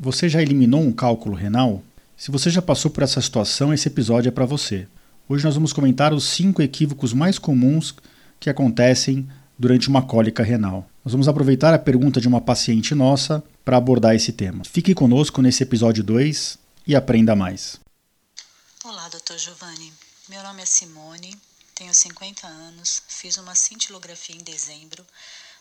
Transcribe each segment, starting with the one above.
Você já eliminou um cálculo renal? Se você já passou por essa situação, esse episódio é para você. Hoje nós vamos comentar os cinco equívocos mais comuns que acontecem durante uma cólica renal. Nós vamos aproveitar a pergunta de uma paciente nossa para abordar esse tema. Fique conosco nesse episódio 2 e aprenda mais. Olá, Dr. Giovanni. Meu nome é Simone, tenho 50 anos, fiz uma cintilografia em dezembro,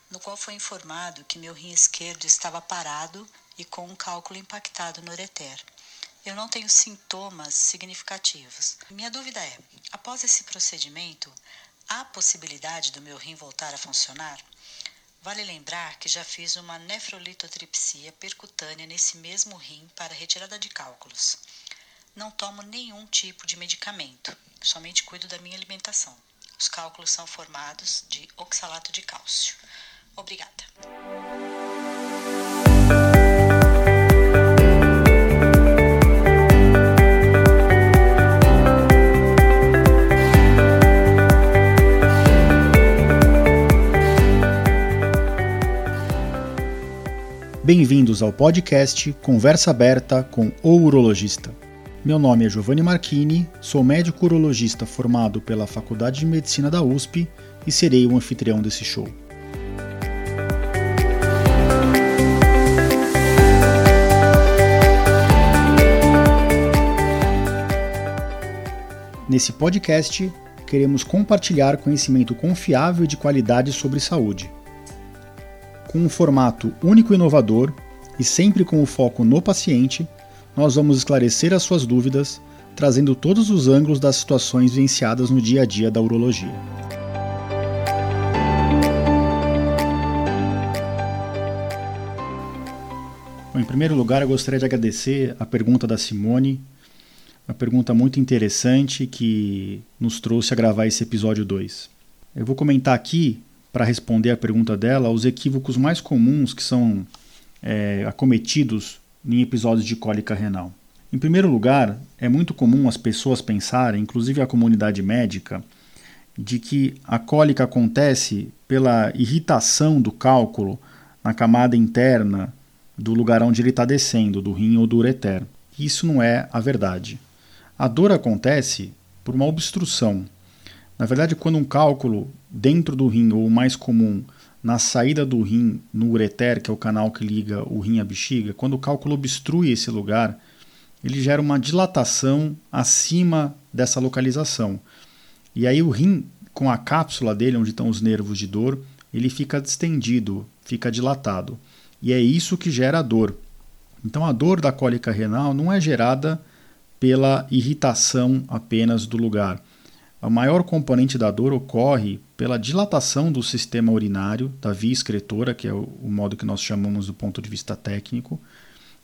no qual foi informado que meu rim esquerdo estava parado e com um cálculo impactado no ureter. Eu não tenho sintomas significativos. Minha dúvida é: após esse procedimento, há possibilidade do meu rim voltar a funcionar? Vale lembrar que já fiz uma nefrolitotripsia percutânea nesse mesmo rim para retirada de cálculos. Não tomo nenhum tipo de medicamento, somente cuido da minha alimentação. Os cálculos são formados de oxalato de cálcio. Obrigada. Bem-vindos ao podcast Conversa Aberta com o Urologista. Meu nome é Giovanni Marchini, sou médico urologista formado pela Faculdade de Medicina da USP e serei o anfitrião desse show. Nesse podcast, queremos compartilhar conhecimento confiável e de qualidade sobre saúde com um formato único e inovador e sempre com o foco no paciente, nós vamos esclarecer as suas dúvidas, trazendo todos os ângulos das situações vivenciadas no dia a dia da urologia. Bom, em primeiro lugar, eu gostaria de agradecer a pergunta da Simone, uma pergunta muito interessante que nos trouxe a gravar esse episódio 2. Eu vou comentar aqui para responder a pergunta dela, os equívocos mais comuns que são é, acometidos em episódios de cólica renal. Em primeiro lugar, é muito comum as pessoas pensarem, inclusive a comunidade médica, de que a cólica acontece pela irritação do cálculo na camada interna do lugar onde ele está descendo, do rim ou do ureter. Isso não é a verdade. A dor acontece por uma obstrução na verdade, quando um cálculo dentro do rim, ou o mais comum, na saída do rim, no ureter, que é o canal que liga o rim à bexiga, quando o cálculo obstrui esse lugar, ele gera uma dilatação acima dessa localização. E aí o rim, com a cápsula dele, onde estão os nervos de dor, ele fica distendido, fica dilatado. E é isso que gera a dor. Então a dor da cólica renal não é gerada pela irritação apenas do lugar a maior componente da dor ocorre pela dilatação do sistema urinário, da via excretora, que é o, modo que nós chamamos do ponto de vista técnico,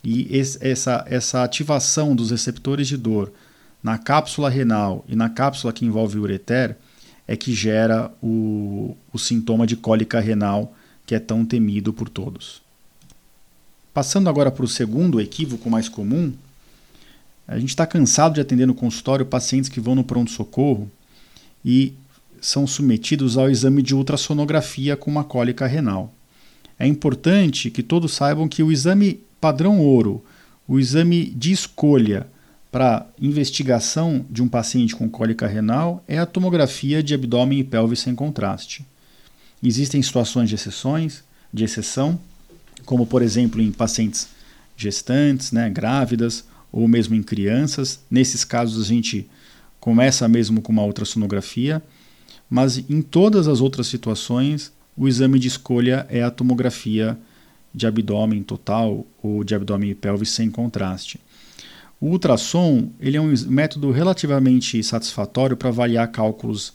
e essa, essa ativação dos receptores de dor na cápsula renal e na cápsula que envolve o ureter é que gera o, o sintoma de cólica renal que é tão temido por todos. Passando agora para o segundo equívoco mais comum, a gente está cansado de atender no consultório pacientes que vão no pronto-socorro e são submetidos ao exame de ultrassonografia com uma cólica renal. É importante que todos saibam que o exame padrão ouro, o exame de escolha para investigação de um paciente com cólica renal é a tomografia de abdômen e pelve sem contraste. Existem situações de exceções, de exceção, como por exemplo em pacientes gestantes, né, grávidas ou mesmo em crianças. Nesses casos a gente começa mesmo com uma ultrassonografia, mas em todas as outras situações, o exame de escolha é a tomografia de abdômen total ou de abdômen e pelvis sem contraste. O ultrassom ele é um método relativamente satisfatório para avaliar cálculos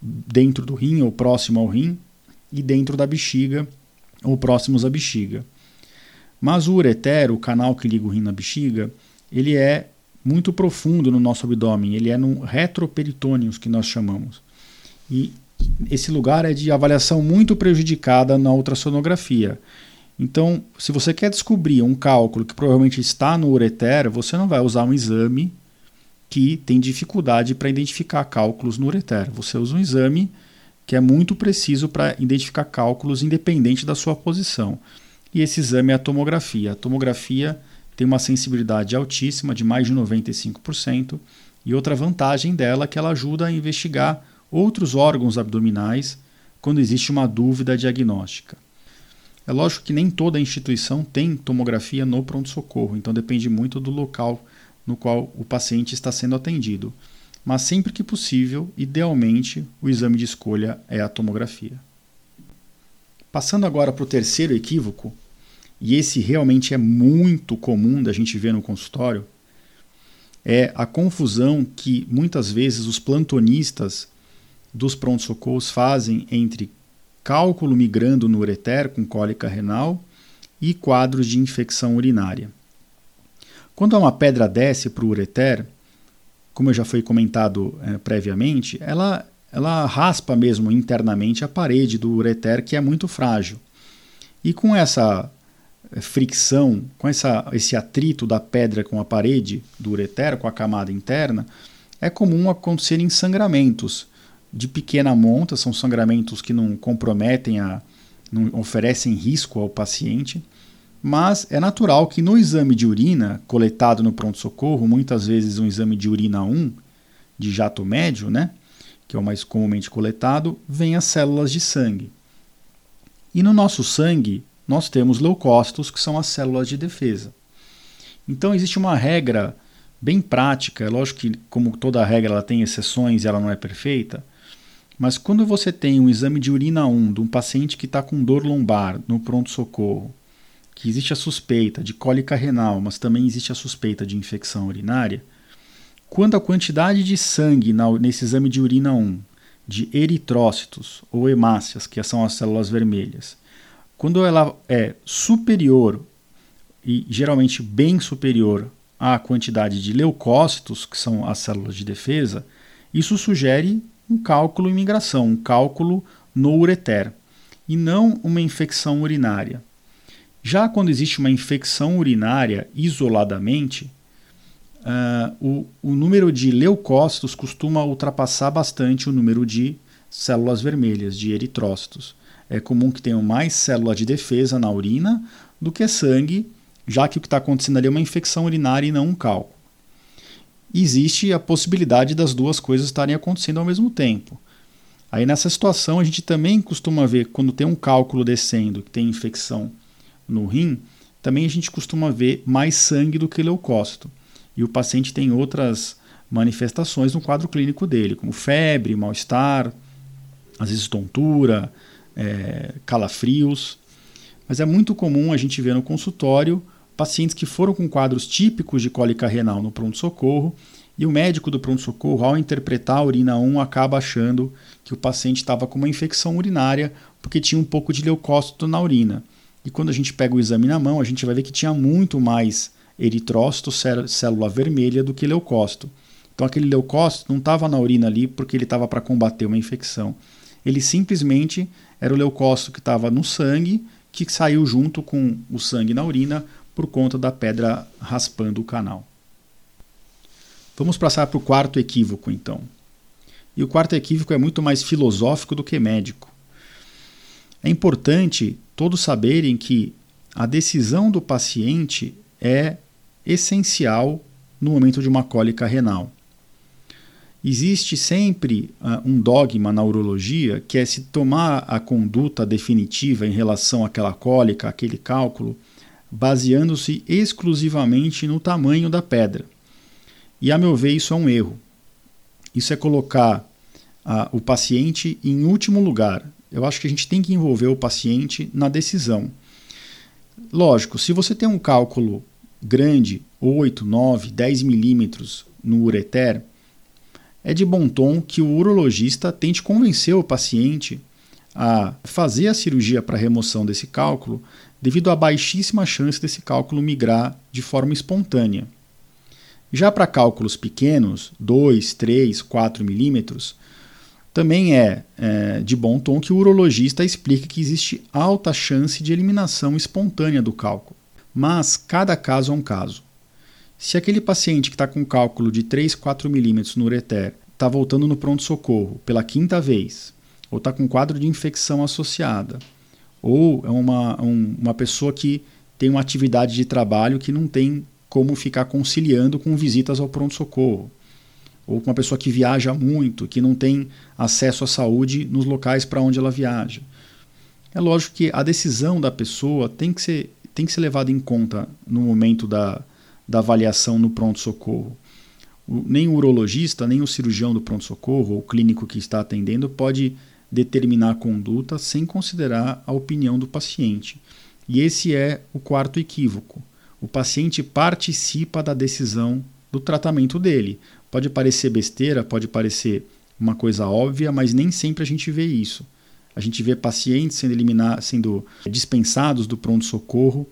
dentro do rim ou próximo ao rim e dentro da bexiga ou próximos à bexiga. Mas o ureter, o canal que liga o rim na bexiga, ele é muito profundo no nosso abdômen, ele é no retroperitônio, que nós chamamos. E esse lugar é de avaliação muito prejudicada na ultrassonografia. Então, se você quer descobrir um cálculo que provavelmente está no ureter, você não vai usar um exame que tem dificuldade para identificar cálculos no ureter. Você usa um exame que é muito preciso para identificar cálculos independente da sua posição. E esse exame é a tomografia. A tomografia tem uma sensibilidade altíssima, de mais de 95%, e outra vantagem dela é que ela ajuda a investigar outros órgãos abdominais quando existe uma dúvida diagnóstica. É lógico que nem toda instituição tem tomografia no pronto-socorro, então depende muito do local no qual o paciente está sendo atendido. Mas sempre que possível, idealmente, o exame de escolha é a tomografia. Passando agora para o terceiro equívoco, e esse realmente é muito comum da gente ver no consultório, é a confusão que muitas vezes os plantonistas dos pronto-socorros fazem entre cálculo migrando no ureter com cólica renal e quadros de infecção urinária. Quando uma pedra desce para o ureter, como já foi comentado é, previamente, ela, ela raspa mesmo internamente a parede do ureter, que é muito frágil. E com essa fricção, com essa, esse atrito da pedra com a parede do ureter, com a camada interna, é comum acontecerem sangramentos de pequena monta, são sangramentos que não comprometem, a, não oferecem risco ao paciente, mas é natural que no exame de urina coletado no pronto-socorro, muitas vezes um exame de urina 1, de jato médio, né, que é o mais comumente coletado, venha células de sangue. E no nosso sangue, nós temos leucócitos, que são as células de defesa. Então existe uma regra bem prática, é lógico que como toda regra ela tem exceções e ela não é perfeita, mas quando você tem um exame de urina 1 de um paciente que está com dor lombar no pronto-socorro, que existe a suspeita de cólica renal, mas também existe a suspeita de infecção urinária, quando a quantidade de sangue na, nesse exame de urina 1 de eritrócitos ou hemácias, que são as células vermelhas, quando ela é superior e geralmente bem superior à quantidade de leucócitos, que são as células de defesa, isso sugere um cálculo em migração, um cálculo no ureter, e não uma infecção urinária. Já quando existe uma infecção urinária isoladamente, uh, o, o número de leucócitos costuma ultrapassar bastante o número de células vermelhas, de eritrócitos. É comum que tenham mais célula de defesa na urina do que sangue, já que o que está acontecendo ali é uma infecção urinária e não um cálculo existe a possibilidade das duas coisas estarem acontecendo ao mesmo tempo. Aí nessa situação a gente também costuma ver quando tem um cálculo descendo, que tem infecção no rim, também a gente costuma ver mais sangue do que leucócito. E o paciente tem outras manifestações no quadro clínico dele, como febre, mal-estar, às vezes tontura, é, calafrios. Mas é muito comum a gente ver no consultório pacientes que foram com quadros típicos de cólica renal no pronto-socorro e o médico do pronto-socorro, ao interpretar a urina 1, acaba achando que o paciente estava com uma infecção urinária porque tinha um pouco de leucócito na urina. E quando a gente pega o exame na mão, a gente vai ver que tinha muito mais eritrócito, célula vermelha, do que leucócito. Então aquele leucócito não estava na urina ali porque ele estava para combater uma infecção. Ele simplesmente era o leucócito que estava no sangue, que saiu junto com o sangue na urina por conta da pedra raspando o canal. Vamos passar para o quarto equívoco, então. E o quarto equívoco é muito mais filosófico do que médico. É importante todos saberem que a decisão do paciente é essencial no momento de uma cólica renal. Existe sempre uh, um dogma na urologia que é se tomar a conduta definitiva em relação àquela cólica, aquele cálculo, baseando-se exclusivamente no tamanho da pedra. E a meu ver, isso é um erro. Isso é colocar ah, o paciente em último lugar. Eu acho que a gente tem que envolver o paciente na decisão. Lógico, se você tem um cálculo grande, 8, 9, 10 milímetros no ureter, é de bom tom que o urologista tente convencer o paciente a fazer a cirurgia para remoção desse cálculo, devido à baixíssima chance desse cálculo migrar de forma espontânea. Já para cálculos pequenos, 2, 3, 4 milímetros, também é, é, de bom tom que o urologista explique que existe alta chance de eliminação espontânea do cálculo. Mas cada caso é um caso. Se aquele paciente que está com cálculo de 3, 4 milímetros no ureter está voltando no pronto-socorro pela quinta vez, ou está com quadro de infecção associada, ou é uma, um, uma pessoa que tem uma atividade de trabalho que não tem como ficar conciliando com visitas ao pronto-socorro. Ou com uma pessoa que viaja muito, que não tem acesso à saúde nos locais para onde ela viaja. É lógico que a decisão da pessoa tem que ser, tem que ser levada em conta no momento da, da avaliação no pronto-socorro. Nem o urologista, nem o cirurgião do pronto-socorro, ou o clínico que está atendendo, pode determinar a conduta sem considerar a opinião do paciente. E esse é o quarto equívoco. O paciente participa da decisão do tratamento dele. Pode parecer besteira, pode parecer uma coisa óbvia, mas nem sempre a gente vê isso. A gente vê pacientes sendo, eliminar, sendo dispensados do pronto-socorro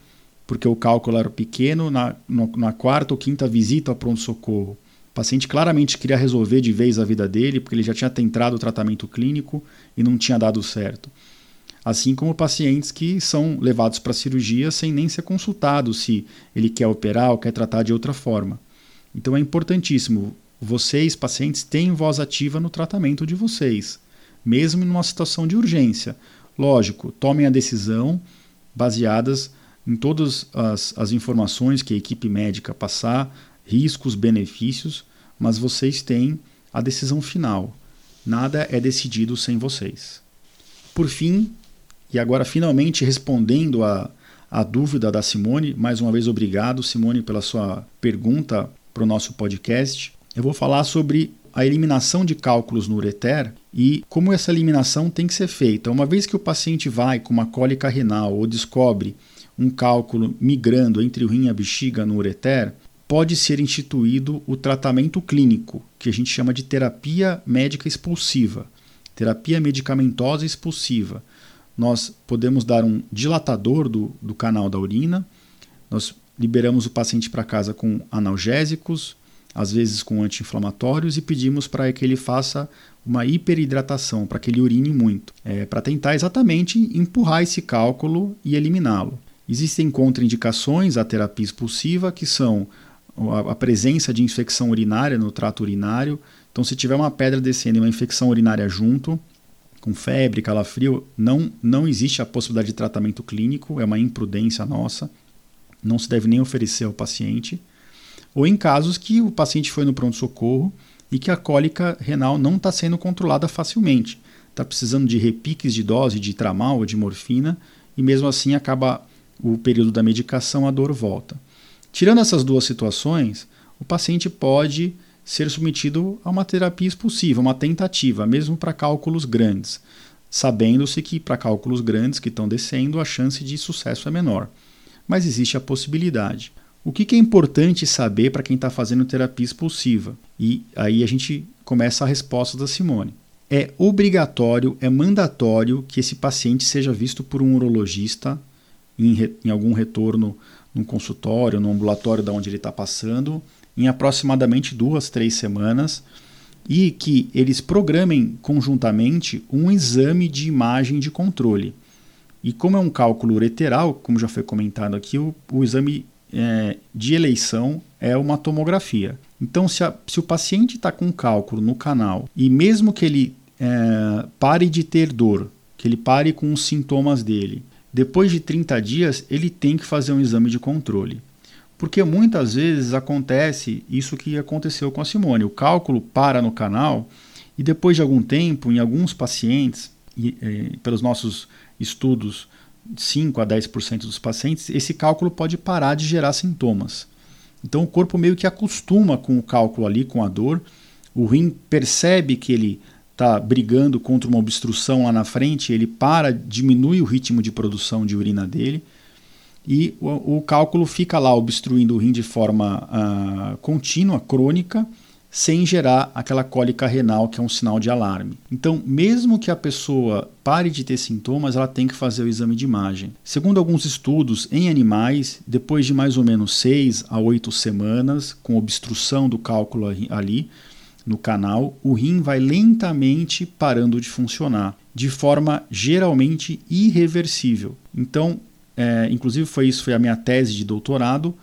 porque o cálculo era pequeno, na, no, na quarta ou quinta visita ao pronto-socorro. O paciente claramente queria resolver de vez a vida dele, porque ele já tinha tentado o tratamento clínico e não tinha dado certo. Assim como pacientes que são levados para cirurgia sem nem ser consultados se ele quer operar ou quer tratar de outra forma. Então é importantíssimo. Vocês, pacientes, têm voz ativa no tratamento de vocês, mesmo em uma situação de urgência. Lógico, tomem a decisão baseadas em todas as, as informações que a equipe médica passar, riscos, benefícios, mas vocês têm a decisão final. Nada é decidido sem vocês. Por fim, e agora finalmente respondendo a, a dúvida da Simone, mais uma vez obrigado, Simone, pela sua pergunta para o nosso podcast. Eu vou falar sobre a eliminação de cálculos no ureter e como essa eliminação tem que ser feita. Uma vez que o paciente vai com uma cólica renal ou descobre um cálculo migrando entre o rim e a bexiga no ureter, pode ser instituído o tratamento clínico, que a gente chama de terapia médica expulsiva, terapia medicamentosa expulsiva. Nós podemos dar um dilatador do, do canal da urina, nós liberamos o paciente para casa com analgésicos, às vezes com anti-inflamatórios, e pedimos para que ele faça uma hiperidratação, para que ele urine muito, é, para tentar exatamente empurrar esse cálculo e eliminá-lo. Existem contraindicações à terapia expulsiva, que são a presença de infecção urinária no trato urinário. Então, se tiver uma pedra descendo e uma infecção urinária junto, com febre, calafrio, não, não existe a possibilidade de tratamento clínico, é uma imprudência nossa, não se deve nem oferecer ao paciente. Ou em casos que o paciente foi no pronto-socorro e que a cólica renal não está sendo controlada facilmente, está precisando de repiques de dose de tramal ou de morfina e mesmo assim acaba o período da medicação, a dor volta. Tirando essas duas situações, o paciente pode ser submetido a uma terapia expulsiva, uma tentativa, mesmo para cálculos grandes, sabendo-se que para cálculos grandes que estão descendo, a chance de sucesso é menor. Mas existe a possibilidade. O que, é importante saber para quem está fazendo terapia expulsiva? E aí a gente começa a resposta da Simone. É obrigatório, é mandatório que esse paciente seja visto por um urologista em, em algum retorno num consultório, no ambulatório da onde ele está passando, em aproximadamente duas, três semanas, e que eles programem conjuntamente um exame de imagem de controle. E como é um cálculo ureteral, como já foi comentado aqui, o, o exame é, de eleição é uma tomografia. Então, se, a, se o paciente está com cálculo no canal e mesmo que ele é, pare de ter dor, que ele pare com os sintomas dele, depois de 30 dias, ele tem que fazer um exame de controle. Porque muitas vezes acontece isso que aconteceu com a Simone. O cálculo para no canal e depois de algum tempo, em alguns pacientes, e, e, pelos nossos estudos, 5 a 10% dos pacientes, esse cálculo pode parar de gerar sintomas. Então o corpo meio que acostuma com o cálculo ali, com a dor. O rim percebe que ele está brigando contra uma obstrução lá na frente, ele para, diminui o ritmo de produção de urina dele e o, o cálculo fica lá obstruindo o rim de forma uh, contínua, crônica, sem gerar aquela cólica renal que é um sinal de alarme. Então, mesmo que a pessoa pare de ter sintomas, ela tem que fazer o exame de imagem. Segundo alguns estudos em animais, depois de mais ou menos 6 a 8 semanas, com obstrução do cálculo ali, no canal, o rim vai lentamente parando de funcionar, de forma geralmente irreversível. Então, é, inclusive foi isso foi a minha tese de doutorado,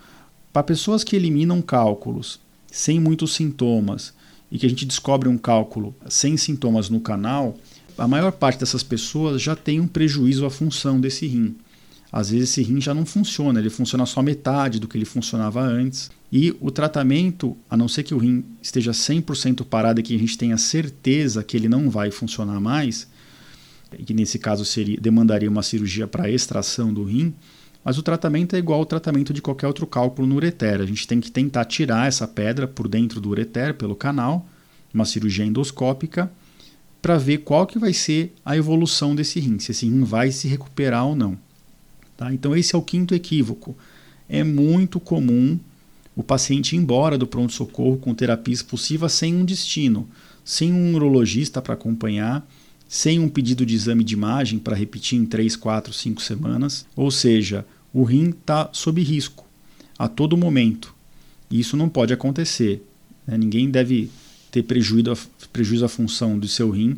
para pessoas que eliminam cálculos sem muitos sintomas e que a gente descobre um cálculo sem sintomas no canal, a maior parte dessas pessoas já tem um prejuízo à função desse rim. Às vezes esse rim já não funciona, ele funciona só metade do que ele funcionava antes. E o tratamento, a não ser que o rim esteja 100% parado e que a gente tenha certeza que ele não vai funcionar mais, que nesse caso seria, demandaria uma cirurgia para extração do rim, mas o tratamento é igual ao tratamento de qualquer outro cálculo no ureter. A gente tem que tentar tirar essa pedra por dentro do ureter, pelo canal, uma cirurgia endoscópica, para ver qual que vai ser a evolução desse rim, se esse rim vai se recuperar ou não. Tá? Então esse é o quinto equívoco. É muito comum o paciente ir embora do pronto-socorro com terapia expulsiva sem um destino, sem um urologista para acompanhar, sem um pedido de exame de imagem para repetir em 3, 4, 5 semanas. Ou seja, o rim está sob risco a todo momento. E isso não pode acontecer. Né? Ninguém deve ter prejuízo, prejuízo à função do seu rim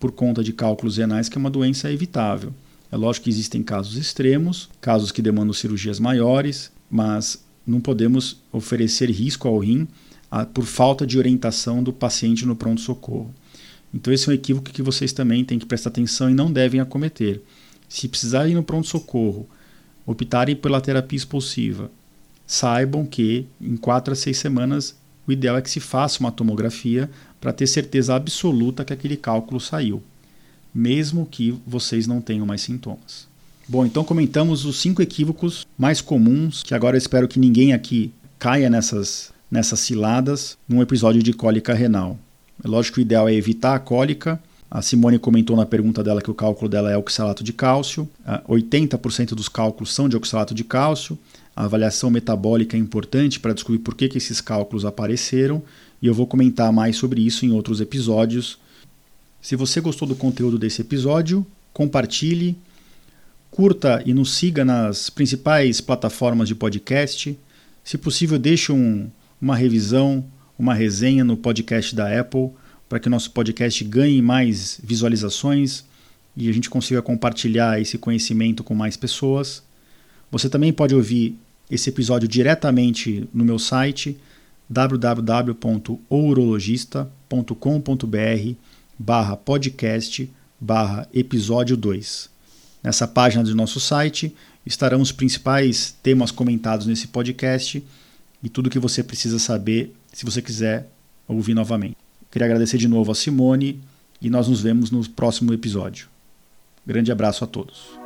por conta de cálculos renais, que é uma doença evitável. É lógico que existem casos extremos, casos que demandam cirurgias maiores, mas não podemos oferecer risco ao rim a, por falta de orientação do paciente no pronto-socorro. Então, esse é um equívoco que vocês também têm que prestar atenção e não devem acometer. Se precisarem no pronto-socorro optarem pela terapia expulsiva, saibam que em 4 a 6 semanas o ideal é que se faça uma tomografia para ter certeza absoluta que aquele cálculo saiu, mesmo que vocês não tenham mais sintomas. Bom, então comentamos os cinco equívocos mais comuns, que agora eu espero que ninguém aqui caia nessas, nessas ciladas num episódio de cólica renal. É lógico que o ideal é evitar a cólica, a Simone comentou na pergunta dela que o cálculo dela é oxalato de cálcio. 80% dos cálculos são de oxalato de cálcio. A avaliação metabólica é importante para descobrir por que, que esses cálculos apareceram e eu vou comentar mais sobre isso em outros episódios. Se você gostou do conteúdo desse episódio, compartilhe, curta e nos siga nas principais plataformas de podcast. Se possível, deixe um, uma revisão, uma resenha no podcast da Apple para que o nosso podcast ganhe mais visualizações e a gente consiga compartilhar esse conhecimento com mais pessoas. Você também pode ouvir esse episódio diretamente no meu site www.ourologista.com.br barra podcast barra episódio 2. Nessa página do nosso site estarão os principais temas comentados nesse podcast e tudo que você precisa saber se você quiser ouvir novamente. Queria agradecer de novo a Simone e nós nos vemos no próximo episódio. Grande abraço a todos.